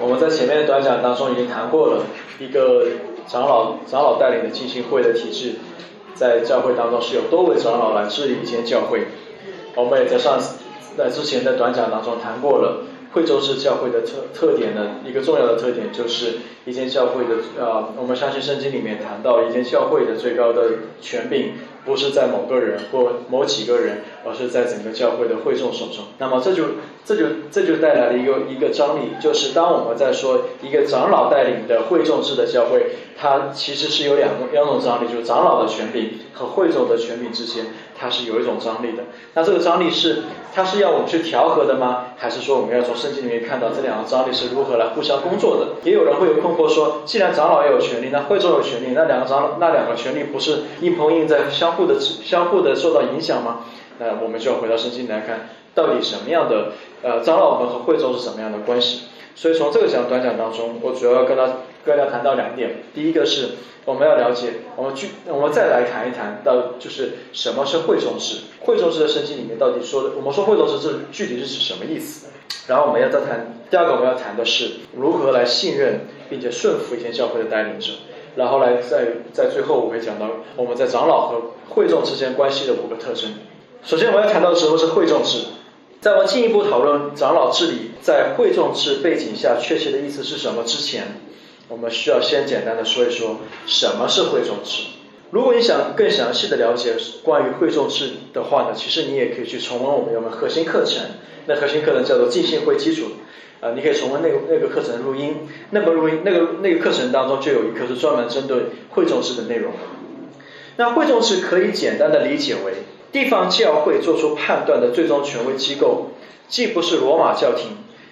我们在前面的短讲当中已经谈过了一个长老长老带领的浸信会的体制，在教会当中是有多位长老来治理一间教会。我们也在上次在之前的短讲当中谈过了惠州市教会的特特点呢，一个重要的特点就是一间教会的呃，我们相信圣经里面谈到一间教会的最高的权柄。不是在某个人或某几个人，而是在整个教会的会众手中。那么这就这就这就带来了一个一个张力，就是当我们在说一个长老带领的会众制的教会，它其实是有两个两种张力，就是长老的权柄和会众的权柄之间，它是有一种张力的。那这个张力是它是要我们去调和的吗？还是说我们要从圣经里面看到这两个张力是如何来互相工作的？也有人会有困惑说，既然长老也有权利，那会众有权利，那两个长老那两个权利不是硬碰硬在相互的相互的受到影响吗？那我们就要回到圣经来看，到底什么样的呃长老们和会众是什么样的关系？所以从这个讲短讲当中，我主要要跟他跟大家谈到两点。第一个是我们要了解，我们具我们再来谈一谈到就是什么是会众制？会众制的圣经里面到底说的，我们说会众制这具体是指什么意思？然后我们要再谈第二个，我们要谈的是如何来信任并且顺服一些教会的带领者。然后来在在最后我会讲到我们在长老和会众之间关系的五个特征。首先我们要谈到的时候是会众制，在我们进一步讨论长老治理在会众制背景下确切的意思是什么之前，我们需要先简单的说一说什么是会众制。如果你想更详细的了解关于会众制的话呢，其实你也可以去重温我们有门核心课程，那核心课程叫做浸信会基础。呃，你可以重温那个那个课程录音，那个录音那个那个课程当中就有一课是专门针对会众式的内容。那会众式可以简单的理解为地方教会做出判断的最终权威机构，既不是罗马教廷，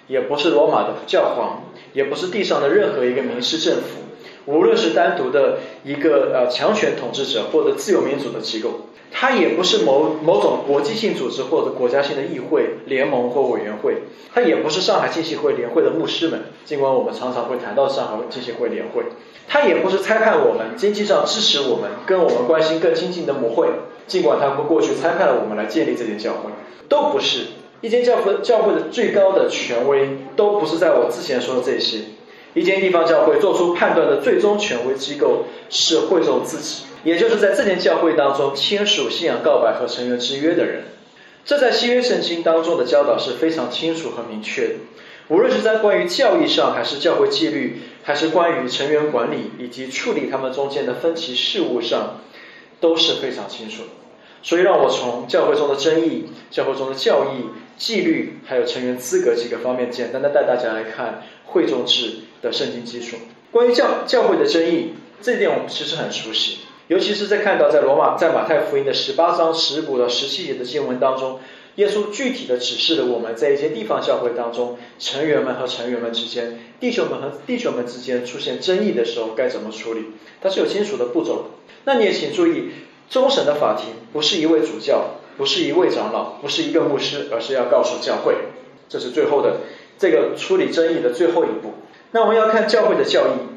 也不是罗马的教皇，也不是地上的任何一个民事政府，无论是单独的一个呃强权统治者或者自由民主的机构。它也不是某某种国际性组织或者国家性的议会、联盟或委员会，它也不是上海浸信会联会的牧师们，尽管我们常常会谈到上海浸信会联会，它也不是裁判我们、经济上支持我们、跟我们关心更亲近的母会，尽管他们过去裁判了我们来建立这间教会，都不是一间教会教会的最高的权威，都不是在我之前说的这些，一间地方教会做出判断的最终权威机构是会众自己。也就是在这间教会当中签署信仰告白和成员之约的人，这在新约圣经当中的教导是非常清楚和明确的。无论是在关于教义上，还是教会纪律，还是关于成员管理以及处理他们中间的分歧事务上，都是非常清楚。所以，让我从教会中的争议、教会中的教义、纪律，还有成员资格几个方面，简单的带大家来看会众制的圣经基础。关于教教会的争议，这一点我们其实很熟悉。尤其是在看到在罗马在马太福音的十八章十五到十七节的经文当中，耶稣具体的指示了我们在一些地方教会当中，成员们和成员们之间，弟兄们和弟兄们之间出现争议的时候该怎么处理，它是有清楚的步骤的。那你也请注意，终审的法庭不是一位主教，不是一位长老，不是一个牧师，而是要告诉教会，这是最后的这个处理争议的最后一步。那我们要看教会的教义。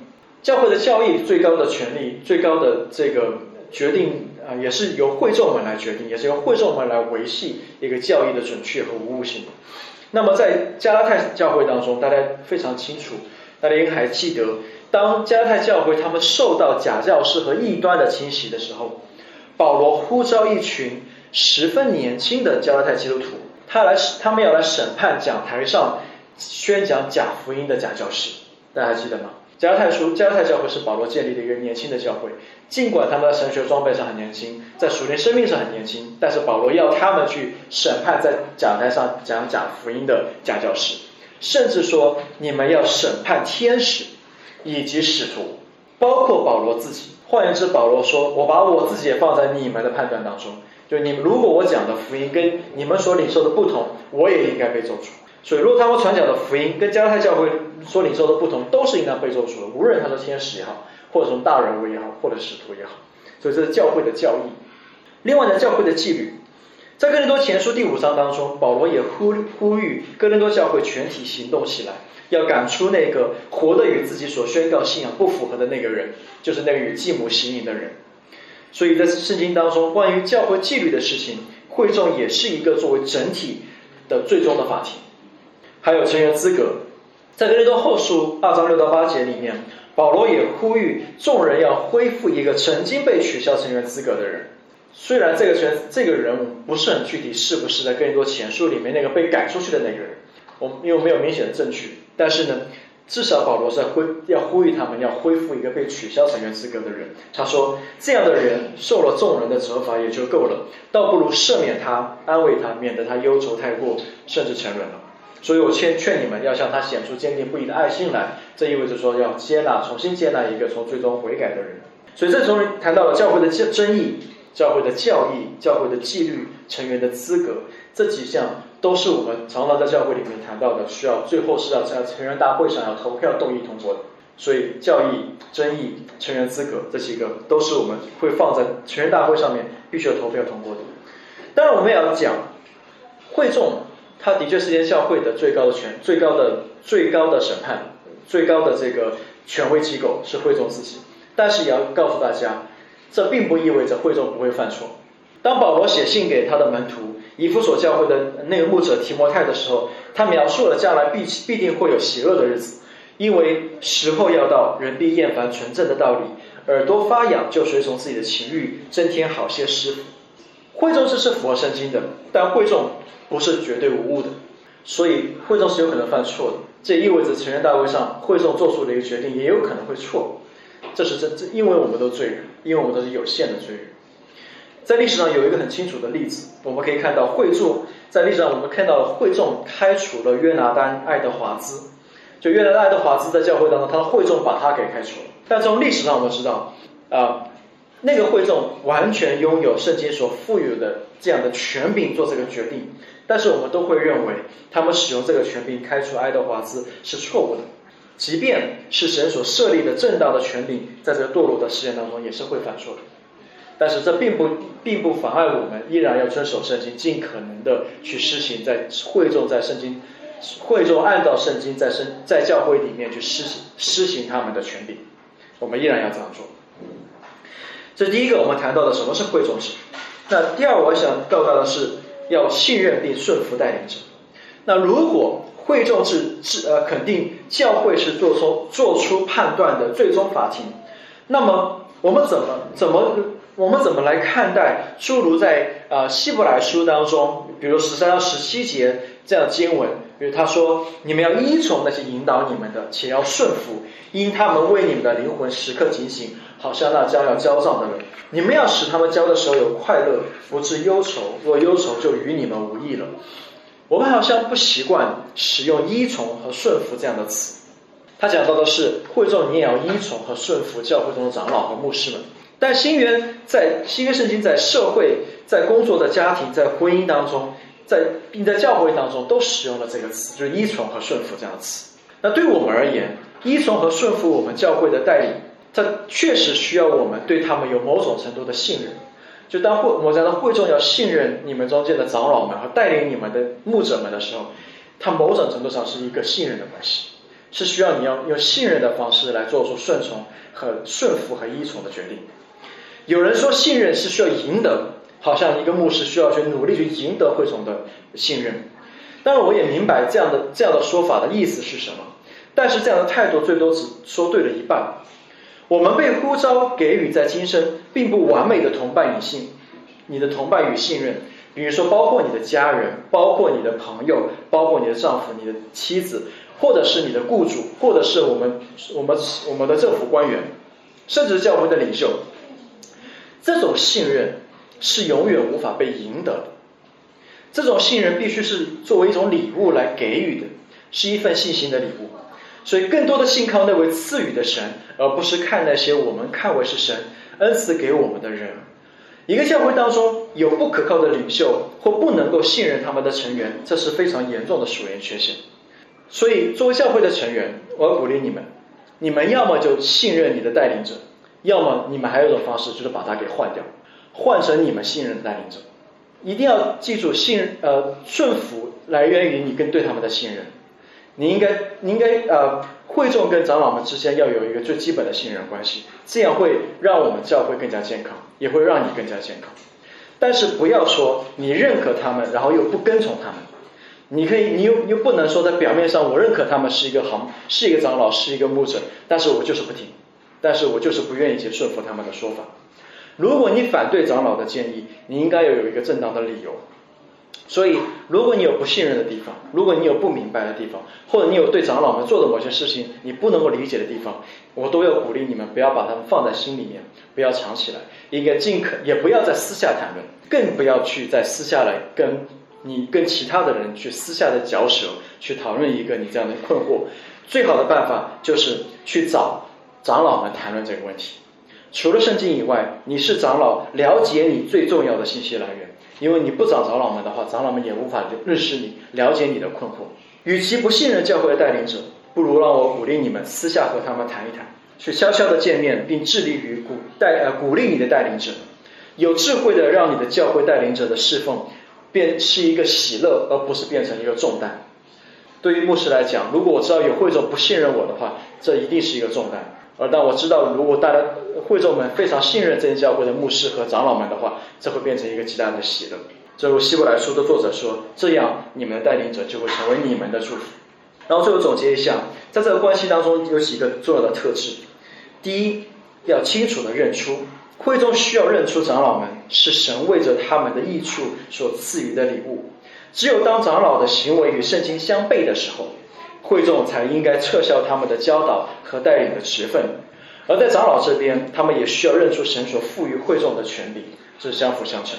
教会的教义最高的权利、最高的这个决定啊，也是由会众们来决定，也是由会众们来维系一个教义的准确和无误性。那么在加拉太教会当中，大家非常清楚，大家应该还记得，当加拉太教会他们受到假教师和异端的侵袭的时候，保罗呼召一群十分年轻的加拉太基督徒，他来他们要来审判讲台上宣讲假福音的假教师，大家还记得吗？加拉太书，加拉太教会是保罗建立的一个年轻的教会。尽管他们在神学装备上很年轻，在属灵生命上很年轻，但是保罗要他们去审判在讲台上讲假福音的假教师，甚至说你们要审判天使以及使徒，包括保罗自己。换言之，保罗说：“我把我自己也放在你们的判断当中，就你们如果我讲的福音跟你们所领受的不同，我也应该被做主。”所以，如果他们传讲的福音跟加拉太教会所领受的不同，都是应当被做主的。无论他是天使也好，或者从大人物也好，或者使徒也好，所以这是教会的教义。另外呢，教会的纪律，在哥林多前书第五章当中，保罗也呼呼吁哥林多教会全体行动起来，要赶出那个活得与自己所宣告信仰不符合的那个人，就是那个与继母行淫的人。所以在圣经当中，关于教会纪律的事情，会众也是一个作为整体的最终的法庭。还有成员资格，在哥林多后书二章六到八节里面，保罗也呼吁众人要恢复一个曾经被取消成员资格的人。虽然这个权这个人不是很具体，是不是在哥林多前书里面那个被赶出去的那个人？我们又没有明显的证据，但是呢，至少保罗在恢要呼吁他们要恢复一个被取消成员资格的人。他说，这样的人受了众人的责罚也就够了，倒不如赦免他，安慰他，免得他忧愁太过，甚至沉沦了。所以我劝劝你们要向他显出坚定不移的爱心来，这意味着说要接纳，重新接纳一个从最终悔改的人。所以这从谈到了教会的争争议、教会的教义、教会的纪律、成员的资格这几项。都是我们常常在教会里面谈到的，需要最后是要在成员大会上要投票动议通过的。所以教义、争议、成员资格这几个都是我们会放在成员大会上面必须要投票通过的。当然，我们也要讲会众，他的确是间教会的最高的权、最高的、最高的审判、最高的这个权威机构是会众自己。但是也要告诉大家，这并不意味着会众不会犯错。当保罗写信给他的门徒。以弗所教会的那个牧者提摩太的时候，他描述了将来必必定会有邪恶的日子，因为时候要到，人必厌烦纯正的道理，耳朵发痒就随从自己的情欲，增添好些师傅。会众是是符合圣经的，但会众不是绝对无误的，所以会众是有可能犯错的。这意味着成员大会上会众做出的一个决定也有可能会错，这是真这，因为我们都罪人，因为我们都是有限的罪人。在历史上有一个很清楚的例子，我们可以看到会众在历史上我们看到会众开除了约拿丹·爱德华兹，就约拿丹·爱德华兹在教会当中，他的会众把他给开除了。但从历史上我们知道，啊，那个会众完全拥有圣经所赋予的这样的权柄做这个决定，但是我们都会认为他们使用这个权柄开除爱德华兹是错误的，即便是神所设立的正道的权柄，在这个堕落的事件当中也是会犯错的。但是这并不并不妨碍我们依然要遵守圣经，尽可能的去施行在会众在圣经会众按照圣经在圣在教会里面去施行施行他们的权柄，我们依然要这样做。这第一个我们谈到的什么是会众制。那第二我想告诉大家的是要信任并顺服带领者。那如果会众制是呃肯定教会是做出做出判断的最终法庭，那么我们怎么怎么？我们怎么来看待诸如在呃希伯来书当中，比如十三到十七节这样的经文，比如他说：“你们要依从那些引导你们的，且要顺服，因他们为你们的灵魂时刻警醒，好像那将要交账的人。你们要使他们交的时候有快乐，不致忧愁。若忧愁，就与你们无益了。”我们好像不习惯使用依从和顺服这样的词。他讲到的是会众，你也要依从和顺服教会中的长老和牧师们。但新约在新约圣经在社会、在工作、在家庭、在婚姻当中，在并在教会当中都使用了这个词，就是依从和顺服这样的词。那对我们而言，依从和顺服我们教会的带领，它确实需要我们对他们有某种程度的信任。就当会我讲的会众要信任你们中间的长老们和带领你们的牧者们的时候，他某种程度上是一个信任的关系，是需要你要用信任的方式来做出顺从和顺服和依从的决定。有人说信任是需要赢得，好像一个牧师需要去努力去赢得会众的信任。当然，我也明白这样的这样的说法的意思是什么。但是这样的态度最多只说对了一半。我们被呼召给予在今生并不完美的同伴与信，你的同伴与信任，比如说包括你的家人，包括你的朋友，包括你的丈夫、你的妻子，或者是你的雇主，或者是我们我们我们的政府官员，甚至教会的领袖。这种信任是永远无法被赢得的，这种信任必须是作为一种礼物来给予的，是一份信心的礼物。所以，更多的信靠那位赐予的神，而不是看那些我们看为是神恩赐给我们的人。一个教会当中有不可靠的领袖或不能够信任他们的成员，这是非常严重的属灵缺陷。所以，作为教会的成员，我要鼓励你们：你们要么就信任你的带领者。要么你们还有一种方式，就是把它给换掉，换成你们信任的带领者。一定要记住，信呃顺服来源于你跟对他们的信任。你应该你应该呃会众跟长老们之间要有一个最基本的信任关系，这样会让我们教会更加健康，也会让你更加健康。但是不要说你认可他们，然后又不跟从他们。你可以，你又又不能说在表面上我认可他们是一个行，是一个长老，是一个牧者，但是我就是不听，但是我就是不愿意去顺服他们的说法。如果你反对长老的建议，你应该要有一个正当的理由。所以，如果你有不信任的地方，如果你有不明白的地方，或者你有对长老们做的某些事情你不能够理解的地方，我都要鼓励你们不要把它们放在心里面，不要藏起来，应该尽可也不要在私下谈论，更不要去在私下来跟你跟其他的人去私下的嚼舌，去讨论一个你这样的困惑。最好的办法就是去找长老们谈论这个问题。除了圣经以外，你是长老，了解你最重要的信息来源。因为你不找长老们的话，长老们也无法认识你，了解你的困惑。与其不信任教会的带领者，不如让我鼓励你们私下和他们谈一谈，去悄悄的见面，并致力于鼓带呃鼓励你的带领者，有智慧的让你的教会带领者的侍奉变是一个喜乐，而不是变成一个重担。对于牧师来讲，如果我知道有会众不信任我的话，这一定是一个重担。而当我知道，如果大家会众们非常信任这些教会的牧师和长老们的话，这会变成一个极大的喜乐。正如希伯来书的作者说：“这样，你们的带领者就会成为你们的祝福。”然后最后总结一下，在这个关系当中有几个重要的特质：第一，要清楚的认出会众需要认出长老们是神为着他们的益处所赐予的礼物。只有当长老的行为与圣经相悖的时候。会众才应该撤销他们的教导和带领的职分，而在长老这边，他们也需要认出神所赋予会众的权利，这是相辅相成。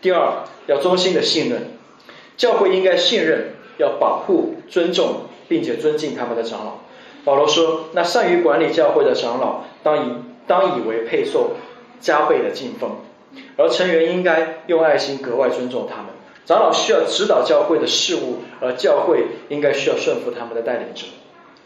第二，要衷心的信任，教会应该信任，要保护、尊重，并且尊敬他们的长老。保罗说：“那善于管理教会的长老，当以当以为配受加倍的敬奉，而成员应该用爱心格外尊重他们。”长老需要指导教会的事务，而教会应该需要顺服他们的带领者。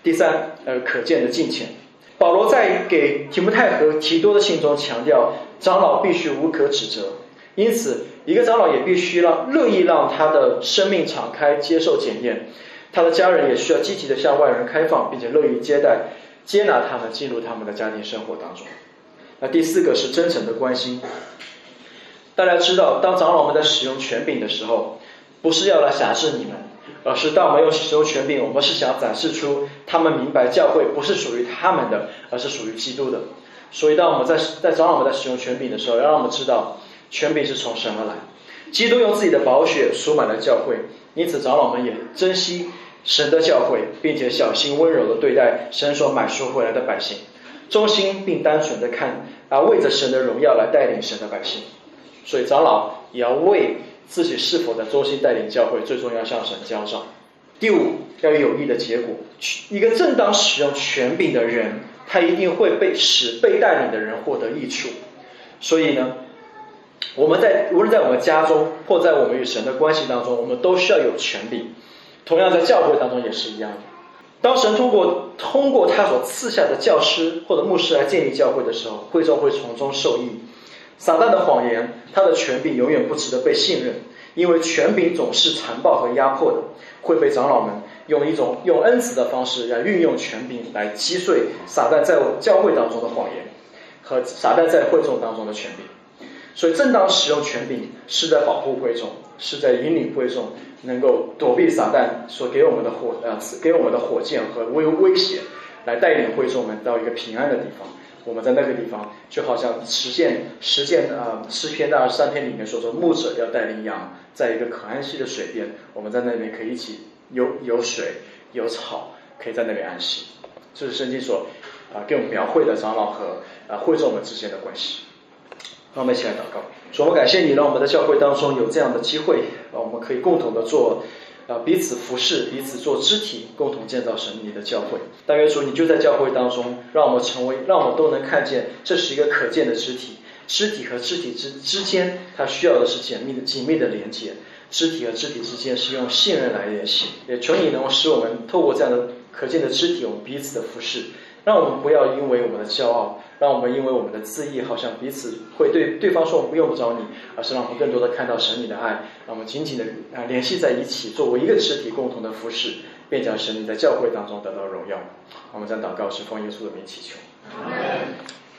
第三，呃，可见的金钱。保罗在给提摩太和提多的信中强调，长老必须无可指责。因此，一个长老也必须让乐意让他的生命敞开接受检验，他的家人也需要积极的向外人开放，并且乐意接待、接纳他们进入他们的家庭生活当中。那第四个是真诚的关心。大家知道，当长老们在使用权柄的时候，不是要来辖制你们，而是当我们用使用权柄，我们是想展示出他们明白教会不是属于他们的，而是属于基督的。所以，当我们在在长老们在使用权柄的时候，要让我们知道，权柄是从神而来。基督用自己的宝血赎买了教会，因此长老们也珍惜神的教会，并且小心温柔的对待神所买赎回来的百姓，忠心并单纯的看啊，为着神的荣耀来带领神的百姓。所以长老也要为自己是否在忠心带领教会，最终要向神交账。第五，要有有益的结果。一个正当使用权柄的人，他一定会被使被带领的人获得益处。所以呢，我们在无论在我们家中，或在我们与神的关系当中，我们都需要有权柄。同样在教会当中也是一样的。当神通过通过他所赐下的教师或者牧师来建立教会的时候，会众会从中受益。撒旦的谎言，他的权柄永远不值得被信任，因为权柄总是残暴和压迫的，会被长老们用一种用恩慈的方式来运用权柄来击碎撒旦在教会当中的谎言和撒旦在会众当中的权柄。所以，正当使用权柄是在保护会众，是在引领会众能够躲避撒旦所给我们的火呃给我们的火箭和威威胁，来带领会众们到一个平安的地方。我们在那个地方，就好像实践实践啊诗篇的二十三篇里面说说，牧者要带领羊在一个可安息的水边，我们在那边可以一起有有水有草，可以在那里安息。这是圣经所啊给我们描绘的长老和啊会众们之间的关系。让我们一起来祷告，主，我们感谢你，让我们的教会当中有这样的机会，啊，我们可以共同的做。啊，彼此服侍，彼此做肢体，共同建造神你的教会。但愿主你就在教会当中，让我们成为，让我们都能看见，这是一个可见的肢体。肢体和肢体之之间，它需要的是紧密的紧密的连接。肢体和肢体之间是用信任来联系。也求你能够使我们透过这样的可见的肢体，我们彼此的服侍，让我们不要因为我们的骄傲。让我们因为我们的自意，好像彼此会对对方说我们用不着你，而是让我们更多的看到神你的爱，让我们紧紧的啊联系在一起，作为一个肢体，共同的服侍，便将神你在教会当中得到荣耀。我们将祷告是奉耶稣的名祈求。